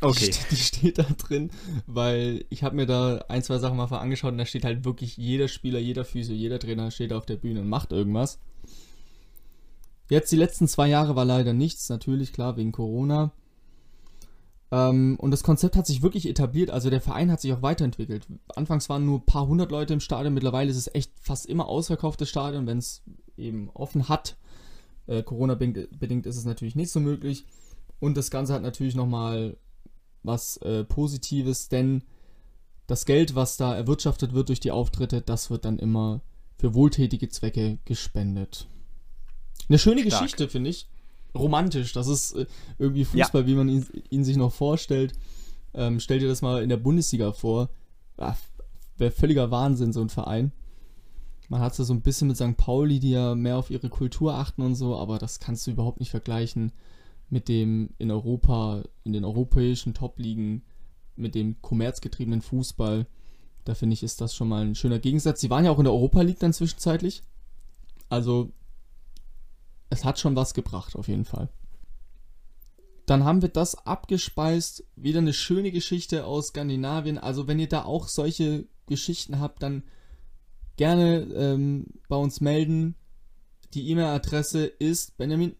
Okay. Die, die steht da drin, weil ich habe mir da ein, zwei Sachen mal angeschaut und da steht halt wirklich jeder Spieler, jeder Physio, jeder Trainer steht auf der Bühne und macht irgendwas. Jetzt die letzten zwei Jahre war leider nichts, natürlich klar wegen Corona. Ähm, und das Konzept hat sich wirklich etabliert, also der Verein hat sich auch weiterentwickelt. Anfangs waren nur ein paar hundert Leute im Stadion, mittlerweile ist es echt fast immer ausverkauftes Stadion, wenn es eben offen hat. Äh, Corona-bedingt ist es natürlich nicht so möglich. Und das Ganze hat natürlich nochmal was äh, Positives, denn das Geld, was da erwirtschaftet wird durch die Auftritte, das wird dann immer für wohltätige Zwecke gespendet. Eine schöne Stark. Geschichte, finde ich. Romantisch. Das ist äh, irgendwie Fußball, ja. wie man ihn, ihn, sich noch vorstellt. Ähm, stell dir das mal in der Bundesliga vor. Ah, Wäre völliger Wahnsinn, so ein Verein. Man hat es so ein bisschen mit St. Pauli, die ja mehr auf ihre Kultur achten und so, aber das kannst du überhaupt nicht vergleichen mit dem in Europa, in den europäischen Top-Ligen, mit dem kommerzgetriebenen Fußball. Da finde ich, ist das schon mal ein schöner Gegensatz. Sie waren ja auch in der Europa League dann zwischenzeitlich. Also, es hat schon was gebracht, auf jeden Fall. Dann haben wir das abgespeist. Wieder eine schöne Geschichte aus Skandinavien. Also, wenn ihr da auch solche Geschichten habt, dann gerne ähm, bei uns melden. Die E-Mail-Adresse ist Benjamin.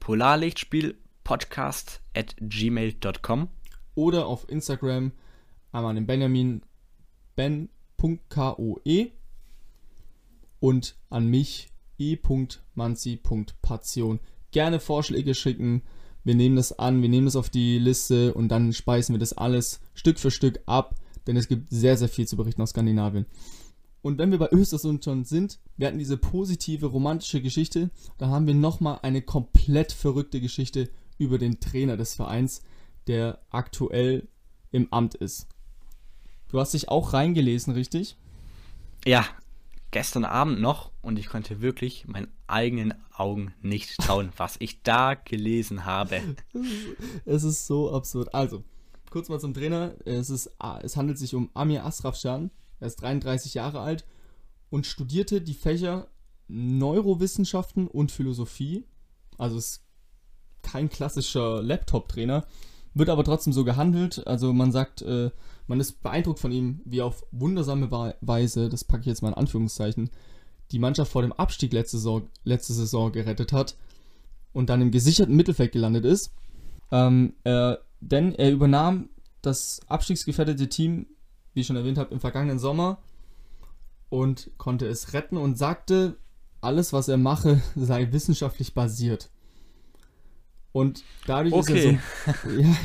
Polarlichtspiel-podcast at gmail.com Oder auf Instagram einmal den Benjamin ben.koe und an mich e.manzi.passion. Gerne Vorschläge schicken. Wir nehmen das an, wir nehmen das auf die Liste und dann speisen wir das alles Stück für Stück ab, denn es gibt sehr, sehr viel zu berichten aus Skandinavien. Und wenn wir bei Östersund schon sind, wir hatten diese positive romantische Geschichte, da haben wir nochmal eine komplett verrückte Geschichte über den Trainer des Vereins, der aktuell im Amt ist. Du hast dich auch reingelesen, richtig? Ja, gestern Abend noch und ich konnte wirklich meinen eigenen Augen nicht trauen, was ich da gelesen habe. Es ist so absurd. Also, kurz mal zum Trainer. Es, ist, es handelt sich um Amir Asrafshan. Er ist 33 Jahre alt und studierte die Fächer Neurowissenschaften und Philosophie. Also ist kein klassischer Laptop-Trainer, wird aber trotzdem so gehandelt. Also man sagt, äh, man ist beeindruckt von ihm, wie auf wundersame Weise, das packe ich jetzt mal in Anführungszeichen, die Mannschaft vor dem Abstieg letzte Saison, letzte Saison gerettet hat und dann im gesicherten Mittelfeld gelandet ist. Ähm, er, denn er übernahm das abstiegsgefährdete Team, wie ich schon erwähnt habe, im vergangenen Sommer und konnte es retten und sagte, alles, was er mache, sei wissenschaftlich basiert. Und dadurch okay. ist er so, ja,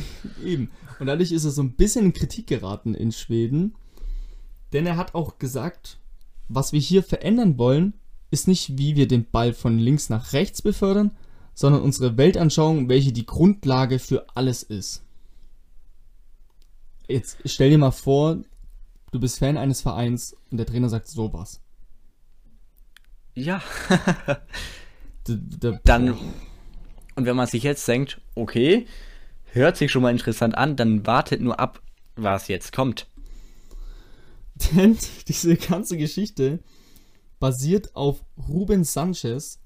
eben. Und dadurch ist er so ein bisschen in Kritik geraten in Schweden. Denn er hat auch gesagt, was wir hier verändern wollen, ist nicht, wie wir den Ball von links nach rechts befördern, sondern unsere Weltanschauung, welche die Grundlage für alles ist. Jetzt stell dir mal vor, du bist Fan eines Vereins und der Trainer sagt sowas. Ja. Dann und wenn man sich jetzt denkt, okay, hört sich schon mal interessant an, dann wartet nur ab, was jetzt kommt. Denn diese ganze Geschichte basiert auf Ruben Sanchez,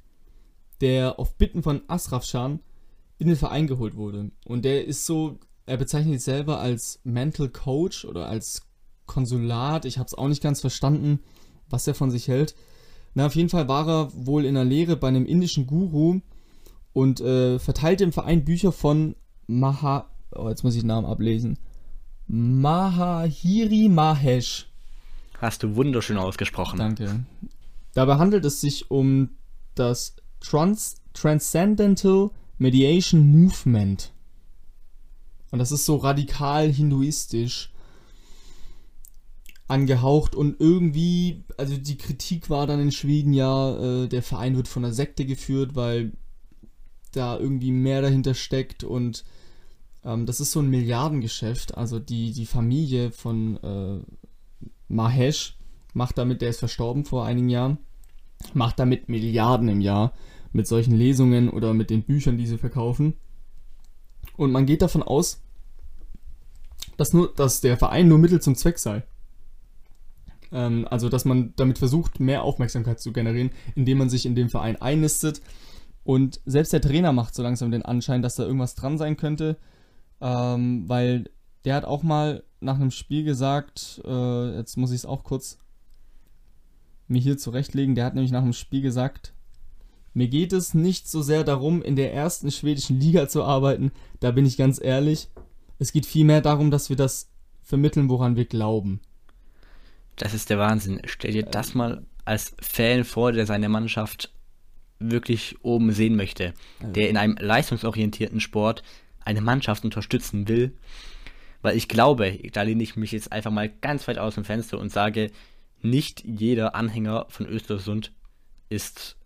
der auf Bitten von Asraf Shan in den Verein geholt wurde. Und der ist so, er bezeichnet sich selber als Mental Coach oder als Konsulat. Ich habe es auch nicht ganz verstanden, was er von sich hält. Na, auf jeden Fall war er wohl in der Lehre bei einem indischen Guru, und äh, verteilt im Verein Bücher von Maha. Oh, jetzt muss ich den Namen ablesen. Mahahiri Mahesh. Hast du wunderschön ausgesprochen. Danke. Dabei handelt es sich um das Trans Transcendental Mediation Movement. Und das ist so radikal hinduistisch angehaucht und irgendwie, also die Kritik war dann in Schweden ja, äh, der Verein wird von einer Sekte geführt, weil da irgendwie mehr dahinter steckt und ähm, das ist so ein Milliardengeschäft. Also die, die Familie von äh, Mahesh macht damit, der ist verstorben vor einigen Jahren, macht damit Milliarden im Jahr mit solchen Lesungen oder mit den Büchern, die sie verkaufen. Und man geht davon aus, dass, nur, dass der Verein nur Mittel zum Zweck sei. Ähm, also, dass man damit versucht, mehr Aufmerksamkeit zu generieren, indem man sich in dem Verein einnistet und selbst der Trainer macht so langsam den Anschein, dass da irgendwas dran sein könnte, ähm, weil der hat auch mal nach einem Spiel gesagt, äh, jetzt muss ich es auch kurz mir hier zurechtlegen, der hat nämlich nach einem Spiel gesagt, mir geht es nicht so sehr darum, in der ersten schwedischen Liga zu arbeiten, da bin ich ganz ehrlich. Es geht vielmehr darum, dass wir das vermitteln, woran wir glauben. Das ist der Wahnsinn. Stell dir das mal als Fan vor, der seine Mannschaft wirklich oben sehen möchte, der in einem leistungsorientierten Sport eine Mannschaft unterstützen will. Weil ich glaube, da lehne ich mich jetzt einfach mal ganz weit aus dem Fenster und sage, nicht jeder Anhänger von Östersund ist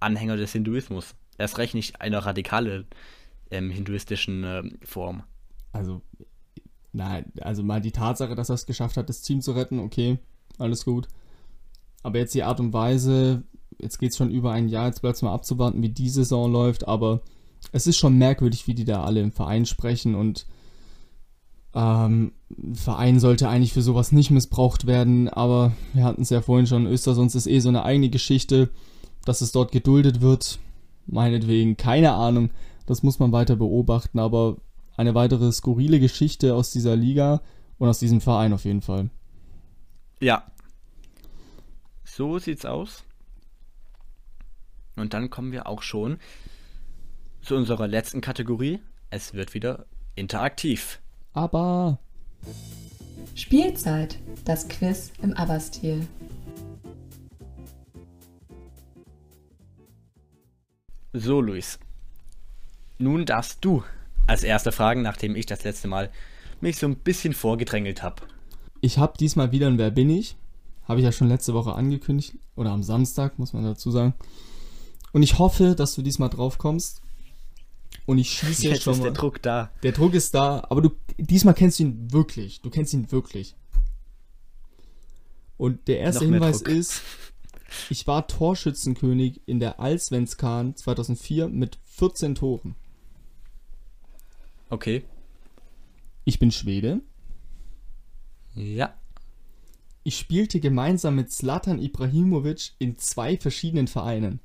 Anhänger des Hinduismus. Erst recht nicht einer radikalen ähm, hinduistischen äh, Form. Also, nein, also mal die Tatsache, dass er es geschafft hat, das Team zu retten, okay, alles gut. Aber jetzt die Art und Weise, jetzt geht es schon über ein Jahr, jetzt bleibt es mal abzuwarten, wie die Saison läuft, aber es ist schon merkwürdig, wie die da alle im Verein sprechen und Ähm, ein Verein sollte eigentlich für sowas nicht missbraucht werden, aber wir hatten es ja vorhin schon, Östersund ist eh so eine eigene Geschichte, dass es dort geduldet wird. Meinetwegen, keine Ahnung, das muss man weiter beobachten, aber eine weitere skurrile Geschichte aus dieser Liga und aus diesem Verein auf jeden Fall. Ja. So sieht's aus. Und dann kommen wir auch schon zu unserer letzten Kategorie. Es wird wieder interaktiv. Aber Spielzeit, das Quiz im Aber-Stil. So, Luis. Nun darfst du als erste fragen, nachdem ich das letzte Mal mich so ein bisschen vorgedrängelt habe. ich habe diesmal wieder ein Wer bin ich? Habe ich ja schon letzte Woche angekündigt. Oder am Samstag, muss man dazu sagen. Und ich hoffe, dass du diesmal drauf kommst. Und ich schieße jetzt Jetzt schon ist mal. der Druck da. Der Druck ist da, aber du diesmal kennst du ihn wirklich. Du kennst ihn wirklich. Und der erste Noch Hinweis ist, ich war Torschützenkönig in der Allsvenskan 2004 mit 14 Toren. Okay. Ich bin Schwede. Ja. Ich spielte gemeinsam mit Zlatan Ibrahimovic in zwei verschiedenen Vereinen.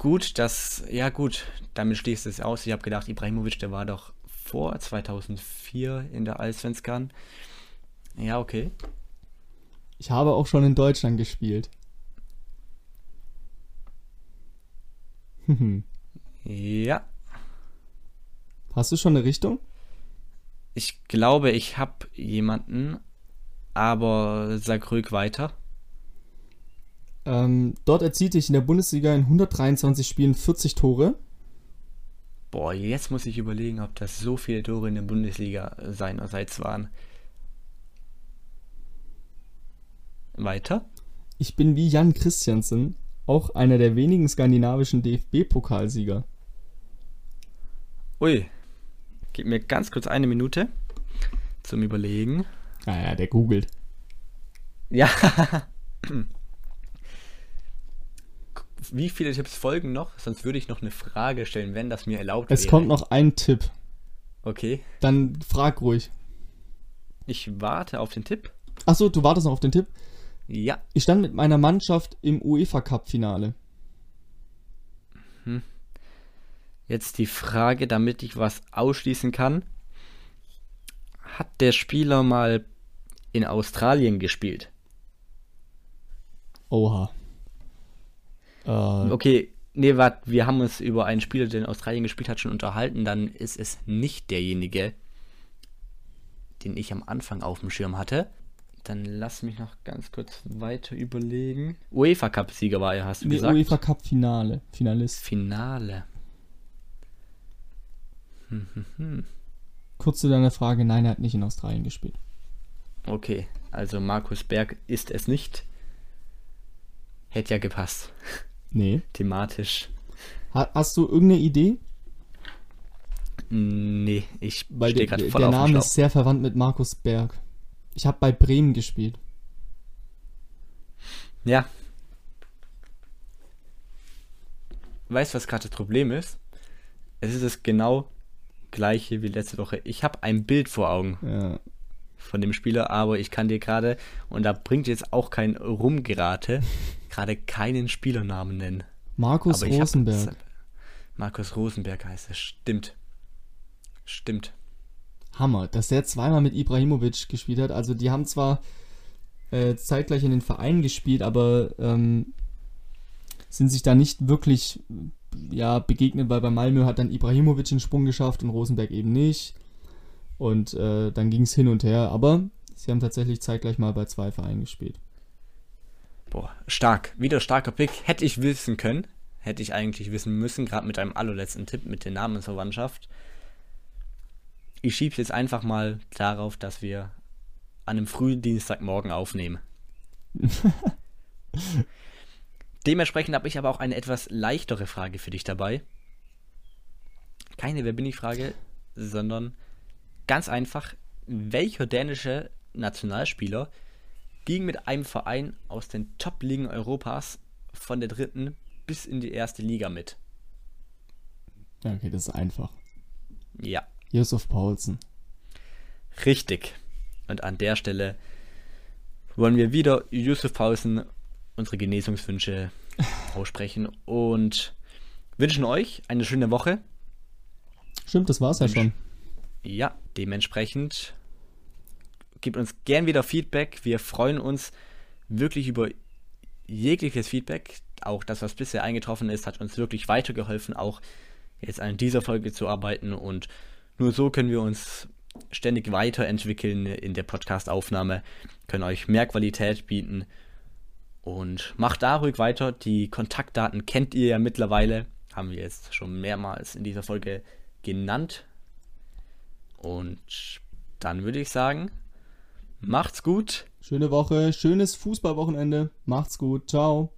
Gut, das, ja gut, damit schließt es aus. Ich habe gedacht, Ibrahimovic, der war doch vor 2004 in der Allsvenskan. Ja, okay. Ich habe auch schon in Deutschland gespielt. Ja, Hast du schon eine Richtung? ich glaube, ich habe jemanden, aber sag ruhig weiter. Ähm, dort erzielte ich in der Bundesliga in 123 Spielen 40 Tore. Boah, jetzt muss ich überlegen, ob das so viele Tore in der Bundesliga seinerseits waren. Weiter? Ich bin wie Jan Christiansen auch einer der wenigen skandinavischen DFB-Pokalsieger. Ui, gib mir ganz kurz eine Minute zum Überlegen. Naja, der googelt. Ja. Wie viele Tipps folgen noch? Sonst würde ich noch eine Frage stellen, wenn das mir erlaubt Es wäre. kommt noch ein Tipp. Okay. Dann frag ruhig. Ich warte auf den Tipp. Achso, du wartest noch auf den Tipp. Ja. Ich stand mit meiner Mannschaft im UEFA Cup Finale. Jetzt die Frage, damit ich was ausschließen kann. Hat der Spieler mal in Australien gespielt? Oha. Äh, Okay, nee, warte, wir haben uns über einen Spieler, der in Australien gespielt hat, schon unterhalten. Dann ist es nicht derjenige, den ich am Anfang auf dem Schirm hatte. Dann lass mich noch ganz kurz weiter überlegen. UEFA Cup-Sieger war er, hast du nee, gesagt? UEFA Cup Finale. Finalist. Finale. Kurz zu deiner Frage, nein, er hat nicht in Australien gespielt. Okay, also Markus Berg ist es nicht. Hätte ja gepasst. Nee. Thematisch. Ha hast du irgendeine Idee? Nee, ich Weil stehe der, gerade voll der auf Name ist sehr verwandt mit Markus Berg. Ich habe bei Bremen gespielt. Ja. Weißt du, was gerade das Problem ist? Es ist das genau gleiche wie letzte Woche. Ich habe ein Bild vor Augen Ja. Von dem Spieler, aber ich kann dir gerade, und da bringt jetzt auch kein Rumgerate, gerade keinen Spielernamen nennen. Markus Aber ich hab- Rosenberg. Markus Rosenberg heißt es. Stimmt. Stimmt. Hammer, dass der zweimal mit Ibrahimovic gespielt hat. Also die haben zwar äh, zeitgleich in den Vereinen gespielt, aber ähm, sind sich da nicht wirklich ja, begegnet, weil bei Malmö hat dann Ibrahimovic den Sprung geschafft und Rosenberg eben nicht. Und äh, dann ging es hin und her, aber sie haben tatsächlich zeitgleich mal bei zwei Vereinen gespielt. Boah, stark. Wieder starker Pick. Hätte ich wissen können. Hätte ich eigentlich wissen müssen, gerade mit einem allerletzten Tipp mit der Namensverwandtschaft. Ich schiebe jetzt einfach mal darauf, dass wir an einem frühen Dienstagmorgen aufnehmen. Dementsprechend habe ich aber auch eine etwas leichtere Frage für dich dabei. Keine Wer bin ich Frage, sondern ganz einfach, welcher dänische Nationalspieler ging mit einem Verein aus den Top-Ligen Europas von der dritten bis in die erste Liga mit? Ja, okay, das ist einfach. Ja, Yusuf Paulsen. Richtig. Und an der Stelle wollen wir wieder Yusuf Paulsen unsere Genesungswünsche aussprechen und wünschen euch eine schöne Woche. Stimmt, das war's ja schon. Ja, dementsprechend gebt uns gern wieder Feedback. Wir freuen uns wirklich über jegliches Feedback. Auch das, was bisher eingetroffen ist, hat uns wirklich weitergeholfen, auch jetzt an dieser Folge zu arbeiten. Und nur so können wir uns ständig weiterentwickeln in der Podcast-Aufnahme, können euch mehr Qualität bieten. Und macht da ruhig weiter. Die Kontaktdaten kennt ihr ja mittlerweile. Haben wir jetzt schon mehrmals in dieser Folge genannt. Und dann würde ich sagen, macht's gut. Schöne Woche, schönes Fußballwochenende. Macht's gut. Ciao.